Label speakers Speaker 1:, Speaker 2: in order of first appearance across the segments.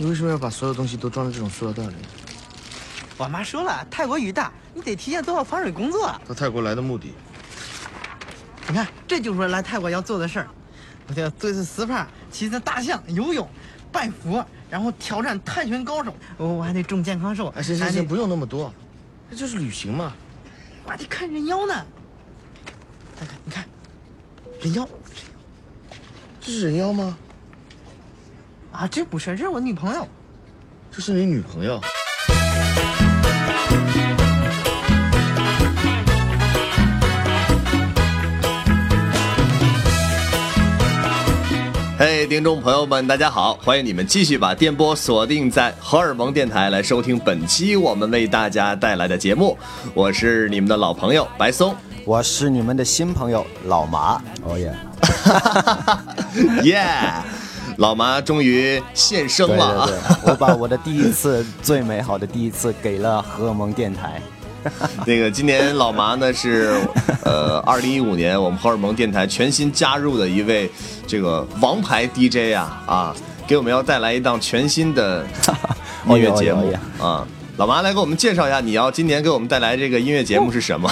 Speaker 1: 你为什么要把所有东西都装在这种塑料袋里？
Speaker 2: 我妈说了，泰国雨大，你得提前做好防水工作。
Speaker 1: 到泰国来的目的，
Speaker 2: 你看，这就是我来泰国要做的事儿。我就要做一次 SPA，骑一次大象，游泳，拜佛，然后挑战泰拳高手。我我还得种健康瘦。
Speaker 1: 哎，行行行，不用那么多，这就是旅行嘛。
Speaker 2: 我还得看人妖呢。看看，你看，人妖
Speaker 1: 这是人妖吗？
Speaker 2: 啊，这不是，这是我女朋友。
Speaker 1: 这是你女朋友？
Speaker 3: 嘿听众朋友们，大家好！欢迎你们继续把电波锁定在荷尔蒙电台来收听本期我们为大家带来的节目。我是你们的老朋友白松，
Speaker 4: 我是你们的新朋友老麻，哦耶！
Speaker 3: 耶！老麻终于现身了啊！
Speaker 4: 对对，我把我的第一次最美好的第一次给了荷尔蒙电台。
Speaker 3: 那个今年老麻呢是呃，二零一五年我们荷尔蒙电台全新加入的一位这个王牌 DJ 啊啊，给我们要带来一档全新的 音乐节目啊。老麻来给我们介绍一下，你要今年给我们带来这个音乐节目是什么？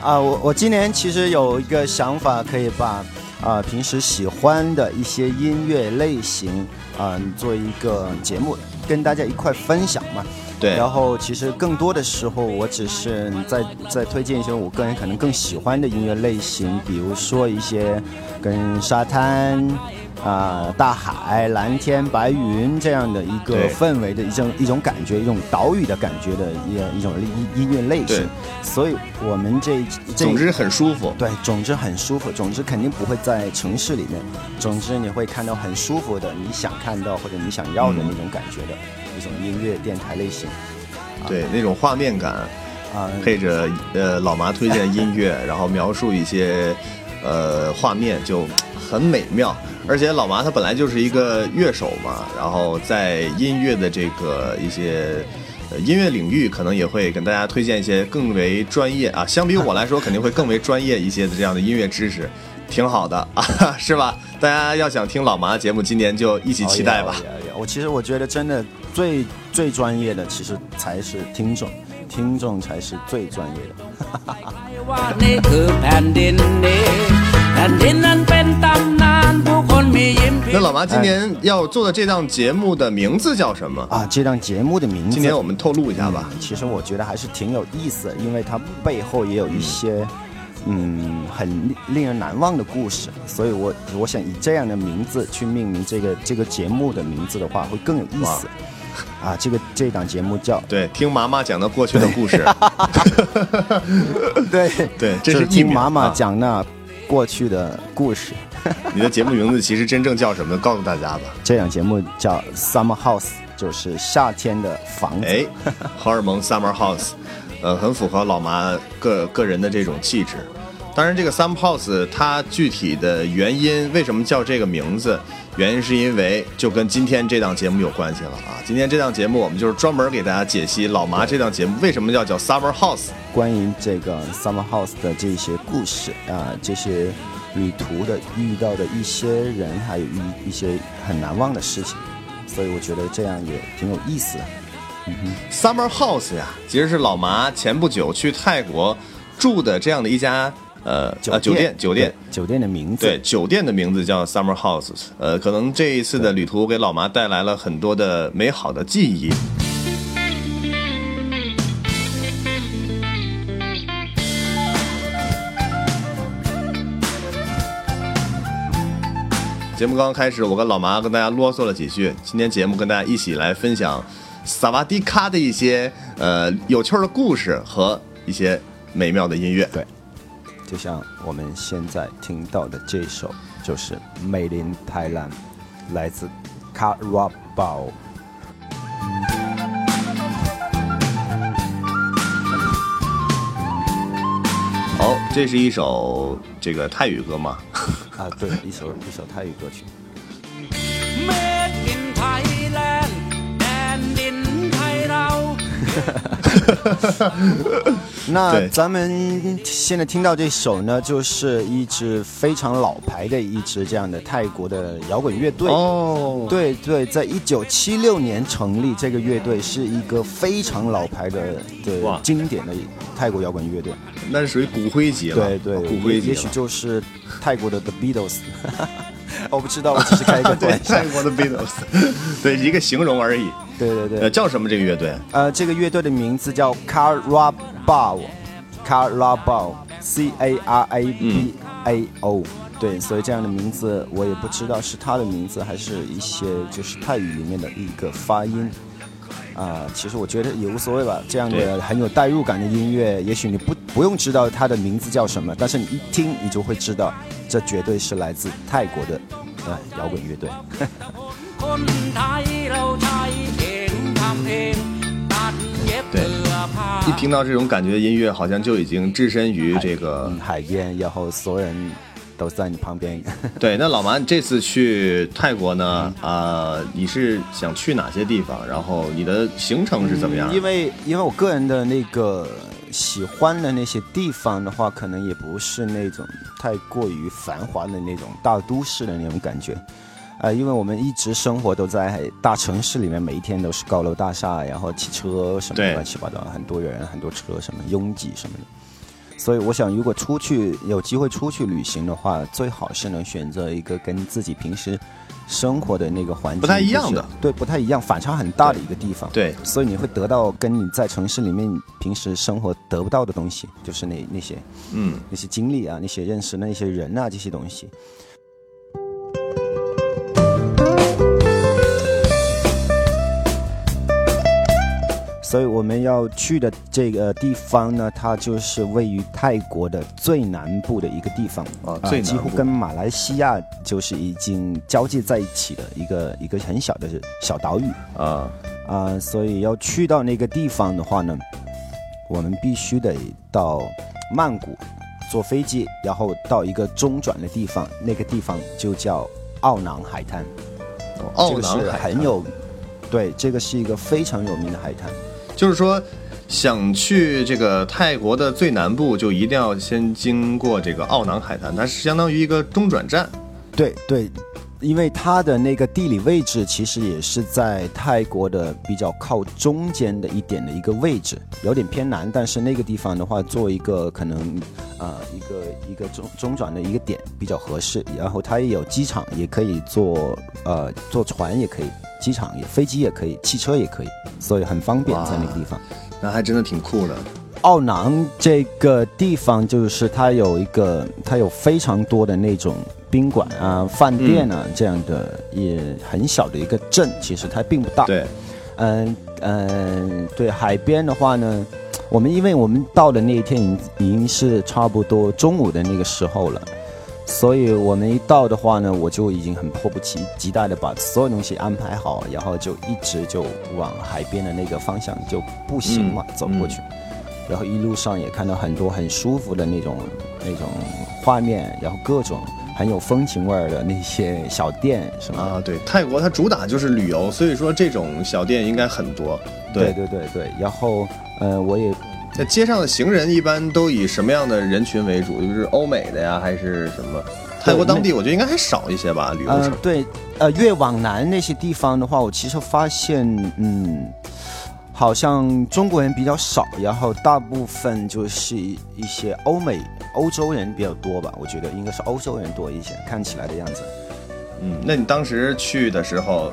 Speaker 4: 啊，我我今年其实有一个想法，可以把啊平时喜欢的一些音乐类型啊做一个节目，跟大家一块分享嘛。
Speaker 3: 对
Speaker 4: 然后其实更多的时候，我只是在在推荐一些我个人可能更喜欢的音乐类型，比如说一些跟沙滩。啊、大海、蓝天、白云这样的一个氛围的一种一种感觉，一种岛屿的感觉的一一种音音乐类型，所以我们这这
Speaker 3: 总之很舒服。
Speaker 4: 对，总之很舒服，总之肯定不会在城市里面，总之你会看到很舒服的，你想看到或者你想要的那种感觉的、一种音乐电台类型。
Speaker 3: 对，那种画面感，
Speaker 4: 啊。
Speaker 3: 配着呃老麻推荐音乐，然后描述一些呃画面，就很美妙。而且老麻他本来就是一个乐手嘛，然后在音乐的这个一些。呃音乐领域可能也会跟大家推荐一些更为专业啊，相比我来说肯定会更为专业一些的这样的音乐知识，挺好的啊，是吧？大家要想听老麻的节目，今年就一起期待吧。
Speaker 4: 我其实我觉得真的最最专业的，其实才是听众，听众才是最专业的。
Speaker 3: 那老妈今年要做的这档节目的名字叫什么？
Speaker 4: 啊这档节目的名字
Speaker 3: 今天我们透露一下吧。
Speaker 4: 其实我觉得还是挺有意思因为它背后也有一些嗯。很令人难忘的故事所以我我想以这样的名字去命名这个这个节目的名字的话会更有意思。啊这个这档节目叫
Speaker 3: 对听妈妈讲的过去的故事。
Speaker 4: 对。
Speaker 3: 对这
Speaker 4: 是听妈妈讲那过去的故事。
Speaker 3: 你的节目名字其实真正叫什么？告诉大家吧。
Speaker 4: 这档节目叫 Summer House，就是夏天的房子。
Speaker 3: 哎，荷尔蒙 Summer House，呃，很符合老麻个个人的这种气质。当然，这个 Summer House 它具体的原因为什么叫这个名字？原因是因为就跟今天这档节目有关系了啊。今天这档节目我们就是专门给大家解析老麻这档节目为什么要叫 Summer House。
Speaker 4: 关于这个 Summer House 的这些故事啊、这些旅途的遇到的一些人，还有一一些很难忘的事情，所以我觉得这样也挺有意思的。
Speaker 3: Summer House 呀，其实是老麻前不久去泰国住的这样的一家呃呃酒店酒店。
Speaker 4: 酒店的名字
Speaker 3: 对，酒店的名字叫 Summer House。呃，可能这一次的旅途给老麻带来了很多的美好的记忆。节目刚刚开始，我跟老麻跟大家啰嗦了几句。今天节目跟大家一起来分享萨瓦迪卡的一些呃有趣的故事和一些美妙的音乐。
Speaker 4: 对，就像我们现在听到的这首，就是《美林泰兰》，来自 Carabao。
Speaker 3: 这是一首这个泰语歌吗？
Speaker 4: 啊，对，一首一首泰语歌曲。那咱们现在听到这首呢，就是一支非常老牌的一支这样的泰国的摇滚乐队。
Speaker 3: 哦，
Speaker 4: 对对，在一九七六年成立，这个乐队是一个非常老牌的的经典的泰国摇滚乐队。
Speaker 3: 那是属于骨灰级了。
Speaker 4: 对对，
Speaker 3: 骨灰级
Speaker 4: 也。许就是泰国的 The Beatles。我不知道，我只是开一个 玩笑。
Speaker 3: 泰国的 Beatles，对一个形容而已。
Speaker 4: 对对对
Speaker 3: 呃，，叫什么这个乐队？
Speaker 4: 呃，这个乐队的名字叫 Carabao，Carabao，C A R A B A O、对，所以这样的名字我也不知道是他的名字，还是一些就是泰语里面的一个发音。啊、其实我觉得也无所谓吧。这样
Speaker 3: 对
Speaker 4: 的很有代入感的音乐，也许你不不用知道它的名字叫什么，但是你一听你就会知道，这绝对是来自泰国的呃摇滚乐队。
Speaker 3: 对，一听到这种感觉的音乐，好像就已经置身于这个
Speaker 4: 海边，然后所有人都在你旁边。
Speaker 3: 对，那老马这次去泰国呢？啊，你是想去哪些地方？然后你的行程是怎么样？
Speaker 4: 因为因为我个人的那个喜欢的那些地方的话，可能也不是那种太过于繁华的那种大都市的那种感觉。呃，因为我们一直生活都在大城市里面，每一天都是高楼大厦，然后汽车什么乱七八糟，很多人、很多车什么拥挤什么的。所以我想，如果出去有机会出去旅行的话，最好是能选择一个跟自己平时生活的那个环境
Speaker 3: 不太一样的
Speaker 4: 就是对，不太一样，反差很大的一个地方。
Speaker 3: 对
Speaker 4: 所以你会得到跟你在城市里面平时生活得不到的东西，就是那那些
Speaker 3: 嗯，
Speaker 4: 那些经历啊，那些认识的那些人啊，这些东西。所以我们要去的这个地方呢，它就是位于泰国的最南部的一个地方
Speaker 3: 哦
Speaker 4: 啊几乎跟马来西亚就是已经交界在一起的一个一个很小的小岛屿。
Speaker 3: 啊，
Speaker 4: 啊、所以要去到那个地方的话呢，我们必须得到曼谷坐飞机，然后到一个中转的地方，那个地方就叫奥囊海滩。
Speaker 3: 奥
Speaker 4: 这个是很有，对，这个是一个非常有名的海滩。
Speaker 3: 就是说，想去这个泰国的最南部，就一定要先经过这个奥囊海滩，它是相当于一个中转站。
Speaker 4: 对对，因为它的那个地理位置其实也是在泰国的比较靠中间的一点的一个位置，有点偏南，但是那个地方的话，做一个可能呃一个一个中中转的一个点比较合适。然后它也有机场，也可以坐呃坐船也可以，机场也飞机也可以，汽车也可以，所以很方便在那个地方。
Speaker 3: 那还真的挺酷的。
Speaker 4: 奥囊这个地方，就是它有一个，它有非常多的那种宾馆啊、饭店啊、这样的，也很小的一个镇，其实它并不大。，
Speaker 3: 对，
Speaker 4: 嗯嗯，对，海边的话呢，我们因为我们到的那一天已经已经是差不多中午的那个时候了。所以我们一到的话呢，我就已经很迫不及及待的把所有东西安排好，然后就一直就往海边的那个方向就步行嘛、
Speaker 3: 嗯
Speaker 4: 走过去，然后一路上也看到很多很舒服的那种那种画面，然后各种很有风情味儿的那些小店什么的。
Speaker 3: 啊，对，泰国它主打就是旅游，所以说这种小店应该很多。
Speaker 4: 对对对对，然后呃，我也
Speaker 3: 那街上的行人一般都以什么样的人群为主？就是欧美的呀，还是什么？泰国当地我觉得应该还少一些吧，旅游
Speaker 4: 呃
Speaker 3: 城。
Speaker 4: 对呃越往南那些地方的话，我其实发现嗯。好像中国人比较少，然后大部分就是一一些欧美、欧洲人比较多吧。我觉得应该是欧洲人多一些，看起来的样子。
Speaker 3: 嗯，那你当时去的时候，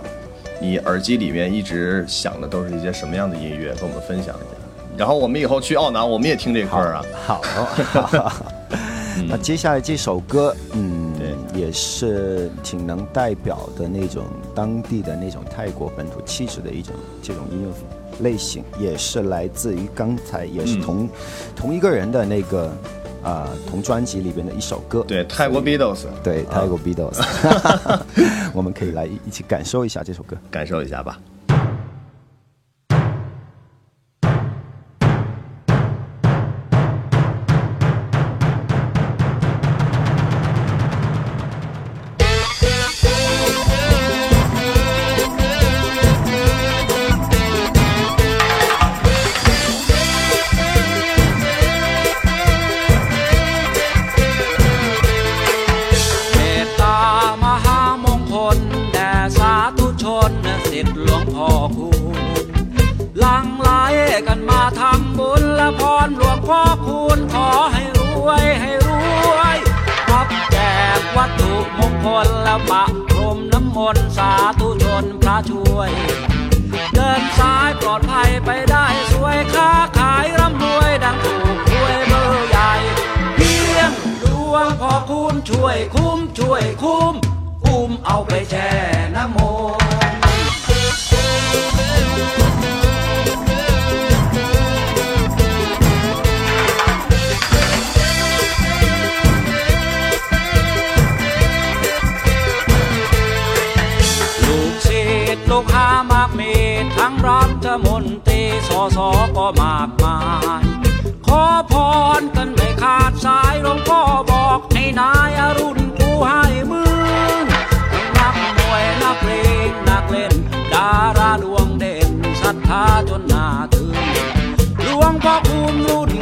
Speaker 3: 你耳机里面一直响的都是一些什么样的音乐？跟我们分享一下。然后我们以后去奥南，我们也听这歌啊。
Speaker 4: 好，那接下来这首歌，嗯，
Speaker 3: 对
Speaker 4: 也是挺能代表的那种当地的那种泰国本土气质的一种这种音乐类型，也是来自于刚才也是
Speaker 3: 嗯
Speaker 4: 同、同一个人的那个啊、同专辑里边的一首歌。
Speaker 3: 对，泰国 Beatles，
Speaker 4: 对，泰国 Beatles，、我们可以来一一起感受一下这首歌。
Speaker 3: 感受一下吧。
Speaker 5: มงคลและปะพรมน้ำมนต์สาธุชนพระช่วย เดินสายปลอดภัยไปได้สวยค้าขายร่ำรวยดังถูกหวยเบอร์ใหญ่ เพียงดวงพอคุณช่วยคุ้มช่วยคุ้มอุ้มเอาไปแช่น้ำมนต์ ตทั้งรัฐมนตรีสอสอก็มากมาย ขอพรกันไม่ขาดสายหลวงพ่อบอกให้นายอรุณกูให้มึงนักมวยนักเพลงนักเล่น ดาราดวงเด่นศรัทธาจนนาถึงหลวงพ่อคุณรุ่น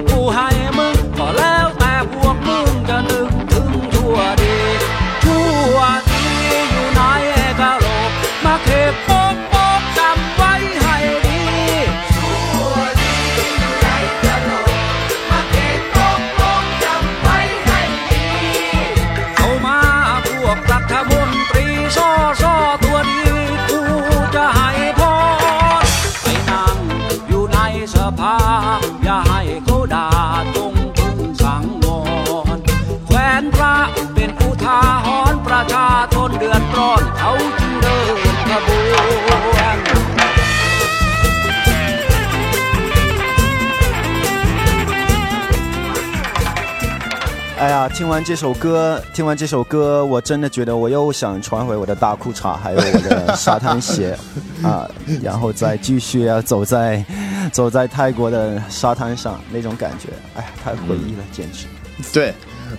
Speaker 4: 听完这首歌，听完这首歌，我真的觉得我又想穿回我的大裤衩，还有我的沙滩鞋。啊，然后再继续要走在走在泰国的沙滩上那种感觉，哎呀，太回忆了，简直。
Speaker 3: 对，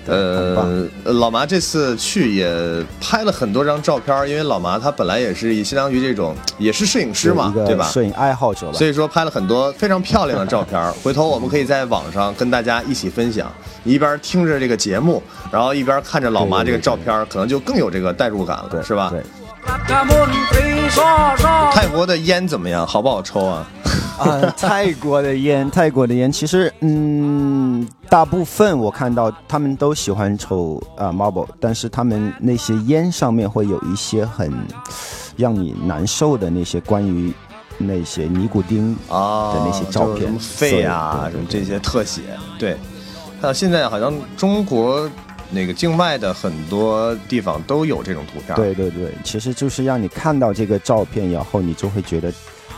Speaker 3: 呃老麻这次去也拍了很多张照片因为老麻他本来也是相当于这种也是摄影师嘛对吧？
Speaker 4: 摄影爱好者嘛
Speaker 3: 所以说拍了很多非常漂亮的照片 回头我们可以在网上跟大家一起分享你一边听着这个节目然后一边看着老麻这个照片可能就更有这个代入感了是吧？
Speaker 4: 对。
Speaker 3: 泰国的烟怎么样？好不好抽啊？
Speaker 4: 啊泰国的烟泰国的烟其实嗯大部分我看到他们都喜欢抽啊 Marlboro，但是他们那些烟上面会有一些很让你难受的那些关于那些尼古丁
Speaker 3: 啊
Speaker 4: 的那些照片
Speaker 3: 就什么，肺啊，什么这些特写，对。那现在好像中国那个境外的很多地方都有这种图片。
Speaker 4: 对对对，其实就是让你看到这个照片，以后你就会觉得。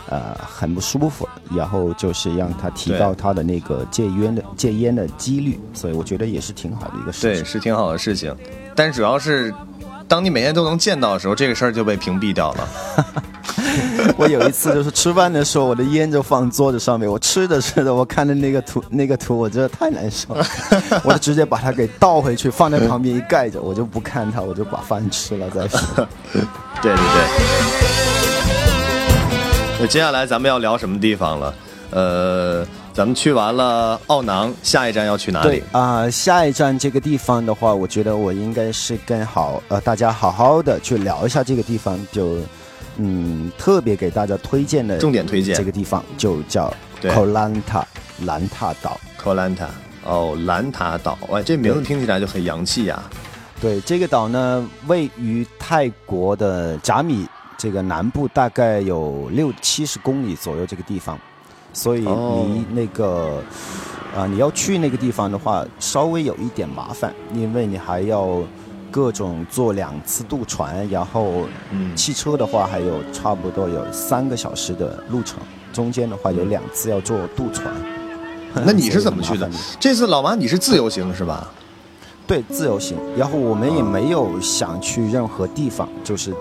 Speaker 4: 呃，很不舒服，然后就是让他提高他的那个戒烟的戒烟的几率，所以我觉得也是挺好的一个事情
Speaker 3: 对，
Speaker 4: 情。
Speaker 3: 是挺好的事情，但主要是，当你每天都能见到的时候，这个事儿就被屏蔽掉了。
Speaker 4: 我有一次就是吃饭的时候，我的烟就放桌子上面，我吃着吃着，我看着那个图那个图，我觉得太难受了，我就直接把它给倒回去，放在旁边一盖着，我就不看它，我就把饭吃了再说。
Speaker 3: 对 对对。那接下来咱们要聊什么地方了？呃，咱们去完了奥囊，下一站要去哪
Speaker 4: 对
Speaker 3: 里？
Speaker 4: 啊、下一站这个地方的话，我觉得我应该是跟好呃大家好好的去聊一下这个地方，就嗯特别给大家推荐的
Speaker 3: 重点推荐
Speaker 4: 这个地方就叫
Speaker 3: 对
Speaker 4: Kolanta 兰塔岛。
Speaker 3: 科兰塔。哦，兰塔岛，哎，这名字听起来就很洋气呀、
Speaker 4: 对，这个岛呢，位于泰国的甲米这个南部，大概有六七十公里左右这个地方，所以
Speaker 3: 哦
Speaker 4: 离那个啊、你要去那个地方的话，稍微有一点麻烦，因为你还要各种坐两次渡船，然后
Speaker 3: 嗯
Speaker 4: 汽车的话还有差不多有三个小时的路程，中间的话有两次要坐渡船。
Speaker 3: 那你是怎么去的
Speaker 4: 所以很麻烦？
Speaker 3: 这次老王你是自由行是吧？
Speaker 4: 对，自由行。然后我们也没有想去任何地方，就是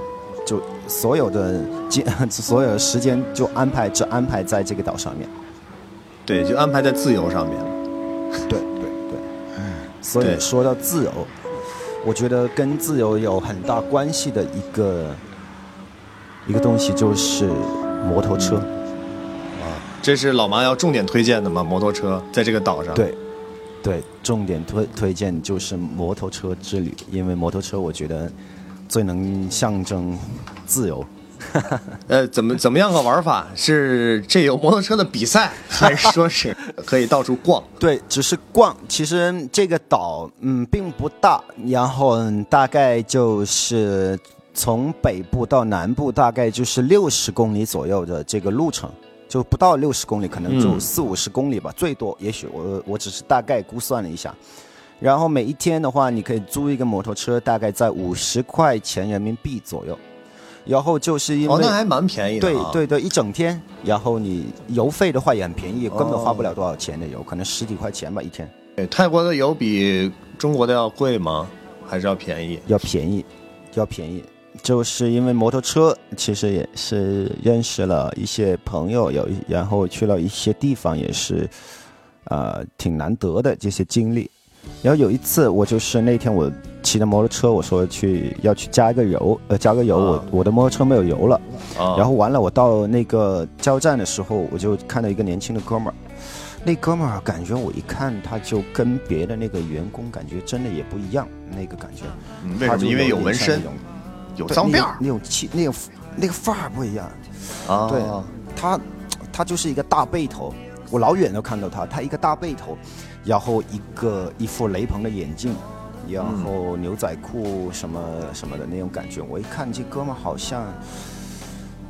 Speaker 4: 就所有的间 所有的时间就安排只安排在这个岛上面。
Speaker 3: 对，就安排在自由上面了。
Speaker 4: 对对对。所以说到自由，我觉得跟自由有很大关系的一个一个东西就是摩托车。
Speaker 3: 这是老妈要重点推荐的吗？摩托车在这个岛上。，
Speaker 4: 对，对，重点推推荐就是摩托车之旅，因为摩托车我觉得最能象征自由。
Speaker 3: 呃，怎么怎么样个玩法？是这有摩托车的比赛，还是说是可以到处逛？
Speaker 4: 对，只是逛。其实这个岛嗯并不大，然后大概就是从北部到南部大概就是六十公里左右的这个路程，就不到六十公里，可能就
Speaker 3: 嗯
Speaker 4: 四五十公里吧，最多。也许我我只是大概估算了一下。然后每一天的话，你可以租一个摩托车，大概在五十块钱人民币左右。然后就是因为、
Speaker 3: 哦，那还蛮便宜的、啊。
Speaker 4: 对对对，一整天，然后你油费的话也很便宜，根本花不了多少钱的油，可能十几块钱吧一天，
Speaker 3: 对，泰国的油比中国的要贵吗？还是要便宜？
Speaker 4: 要便宜，要便宜。就是因为摩托车，其实也是认识了一些朋友，有然后去了一些地方，也是，呃，挺难得的这些经历。然后有一次，我就是那天我骑着摩托车，我说去要去加一个油，呃，加个油，我
Speaker 3: 啊
Speaker 4: 我的摩托车没有油了。
Speaker 3: 啊，
Speaker 4: 然后完了，我到那个加油站的时候，我就看到一个年轻的哥们儿，那哥们儿感觉我一看他就跟别的那个员工感觉真的也不一样，那个感觉。
Speaker 3: 嗯为什么？因为有纹身有脏辫儿
Speaker 4: 那种气，那种那个范儿不一样。
Speaker 3: 啊。
Speaker 4: 对他，他就是一个大背头，我老远都看到他，他一个大背头，然后一个一副雷朋的眼镜，然后牛仔裤什么什么的那种感觉。我一看这哥们儿好像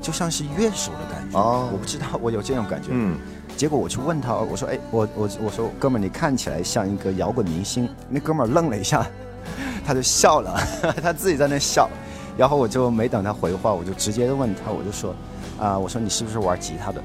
Speaker 4: 就像是乐手的感觉，
Speaker 3: 哦
Speaker 4: 我不知道我有这种感觉。
Speaker 3: 嗯，
Speaker 4: 结果我去问他，我说：“哎，我我我说哥们儿，你看起来像一个摇滚明星。”那哥们儿愣了一下，他就笑了，他自己在那笑。然后我就没等他回话，我就直接问他，我就说：“啊、我说你是不是玩吉他的？”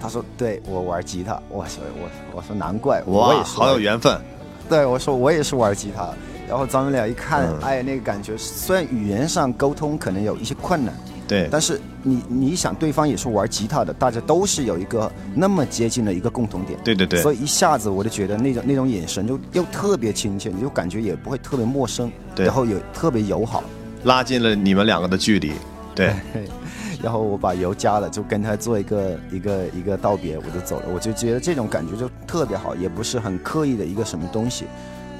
Speaker 4: 他说：“对，我玩吉他。”我说：“我我说难怪，我
Speaker 3: 哇，
Speaker 4: 也是
Speaker 3: 好有缘分。
Speaker 4: 对，我说我也是玩吉他。然后咱们俩一看，
Speaker 3: 嗯
Speaker 4: 哎，那个感觉，虽然语言上沟通可能有一些困难，
Speaker 3: 对，
Speaker 4: 但是你你想，对方也是玩吉他的，大家都是有一个那么接近的一个共同点。
Speaker 3: 对对对
Speaker 4: 所以一下子我就觉得那种那种眼神就又特别亲切，你就感觉也不会特别陌生，
Speaker 3: 对
Speaker 4: 然后也特别友好。
Speaker 3: 拉近了你们两个的距离。对，
Speaker 4: 然后我把油加了，就跟他做一个一个一个道别，我就走了。我就觉得这种感觉就特别好，也不是很刻意的一个什么东西。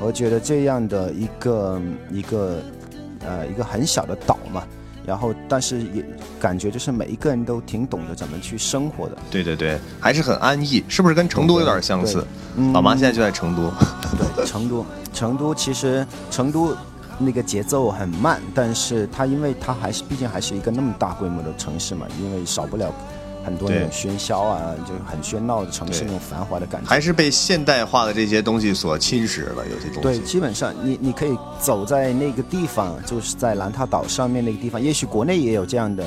Speaker 4: 我觉得这样的一个一个呃一个很小的岛嘛，然后但是也感觉就是每一个人都挺懂得怎么去生活的。
Speaker 3: 对对对，还是很安逸，是不是跟成都有点相似？
Speaker 4: 嗯
Speaker 3: 老妈现在就在成都。
Speaker 4: 对，成都，成都其实成都那个节奏很慢，但是它因为它还是毕竟还是一个那么大规模的城市嘛，因为少不了很多那种喧嚣啊，就是很喧闹的城市那种繁华的感觉。
Speaker 3: 还是被现代化的这些东西所侵蚀了，有些东西对，
Speaker 4: 基本上你你可以走在那个地方，就是在兰塔岛上面那个地方，也许国内也有这样的，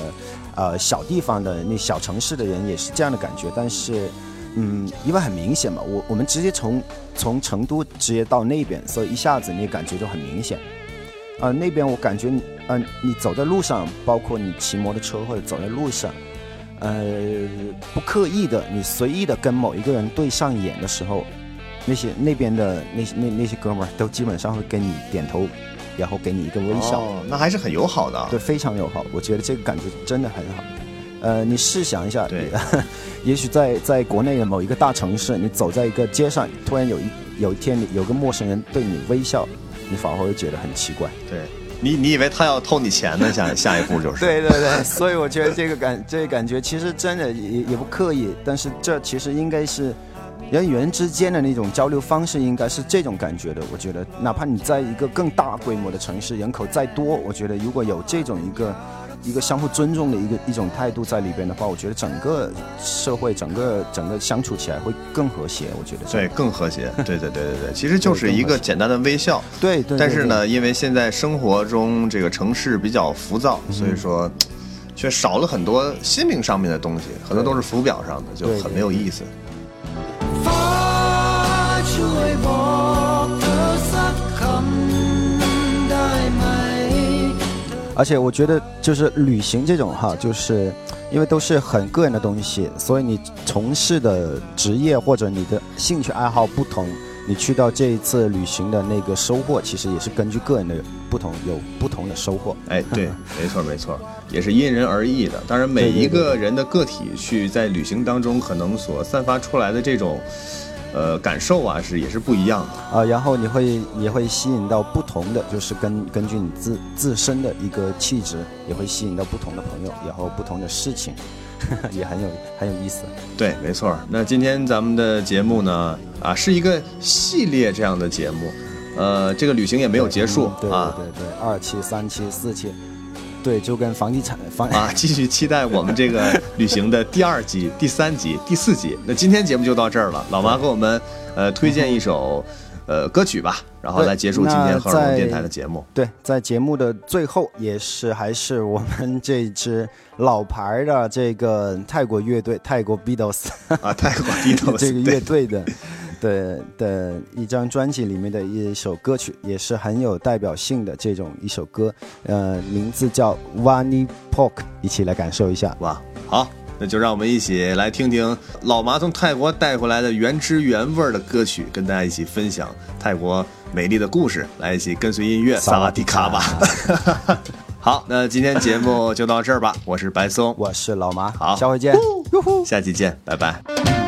Speaker 4: 呃，小地方的那小城市的人也是这样的感觉，但是，嗯，因为很明显嘛，我我们直接从从成都直接到那边，所以一下子那感觉就很明显。啊、那边我感觉，嗯、你走在路上，包括你骑摩托车或者走在路上，呃，不刻意的，你随意的跟某一个人对上眼的时候，那些那边的那些那那些哥们儿都基本上会跟你点头，然后给你一个微笑，
Speaker 3: 哦，那还是很友好的啊。
Speaker 4: 对，非常友好。我觉得这个感觉真的很好。呃，你试想一下，
Speaker 3: 对
Speaker 4: 也许在在国内的某一个大城市，你走在一个街上，突然有一有一天你有个陌生人对你微笑，你反而会觉得很奇怪。
Speaker 3: 对，你你以为他要偷你钱呢？下下一步就是。
Speaker 4: 对对对，所以我觉得这个感这个感觉其实真的也也不刻意，但是这其实应该是人与人之间的那种交流方式，应该是这种感觉的。我觉得，哪怕你在一个更大规模的城市，人口再多，我觉得如果有这种一个一个相互尊重的一个一种态度在里边的话，我觉得整个社会，整个整个相处起来会更和谐，我觉得。
Speaker 3: 对，更和谐。对对对对对，其实就是一个简单的微笑。
Speaker 4: 对对。
Speaker 3: 但是呢，因为现在生活中这个城市比较浮躁，所以说却少了很多心灵上面的东西，很多都是浮表上的，就很没有意思。
Speaker 4: 而且我觉得就是旅行这种哈，就是因为都是很个人的东西，所以你从事的职业或者你的兴趣爱好不同，你去到这一次旅行的那个收获，其实也是根据个人的不同有不同的收获。
Speaker 3: 哎，对，没错没错，也是因人而异的。当然，每一个人的个体去在旅行当中可能所散发出来的这种
Speaker 5: 呃感受啊是也是不一样的。
Speaker 4: 啊，然后你会也会吸引到不同的，就是根根据你自自身的一个气质，也会吸引到不同的朋友，然后不同的事情，也很有很有意思。
Speaker 5: 对，没错。那今天咱们的节目呢，啊，是一个系列这样的节目，呃，这个旅行也没有结束
Speaker 4: 嗯对
Speaker 5: 啊
Speaker 4: 对对对，二期、三期、四期，对，就跟房地产房
Speaker 5: 啊，继续期待我们这个 旅行的第二集、第三集、第四集。那今天节目就到这儿了，老妈给我们呃推荐一首呃歌曲吧，然后来结束今天
Speaker 4: 那在
Speaker 5: 荷尔蒙电台的节目。
Speaker 4: 对，在节目的最后，也是还是我们这支老牌的这个泰国乐队泰国 Beatles
Speaker 5: 啊，泰国 Beatles
Speaker 4: 这个乐队的的的一张专辑里面的一首歌曲，也是很有代表性的这种一首歌，呃，名字叫 Wani Pok，一起来感受一下。
Speaker 5: 哇，好，那就让我们一起来听听老麻从泰国带回来的原汁原味儿的歌曲，跟大家一起分享泰国美丽的故事，来一起跟随音乐萨瓦迪卡吧。好，那今天节目就到这儿吧，我是白松，
Speaker 4: 我是老麻，
Speaker 5: 好
Speaker 4: 下回见。
Speaker 5: 下期见，拜拜。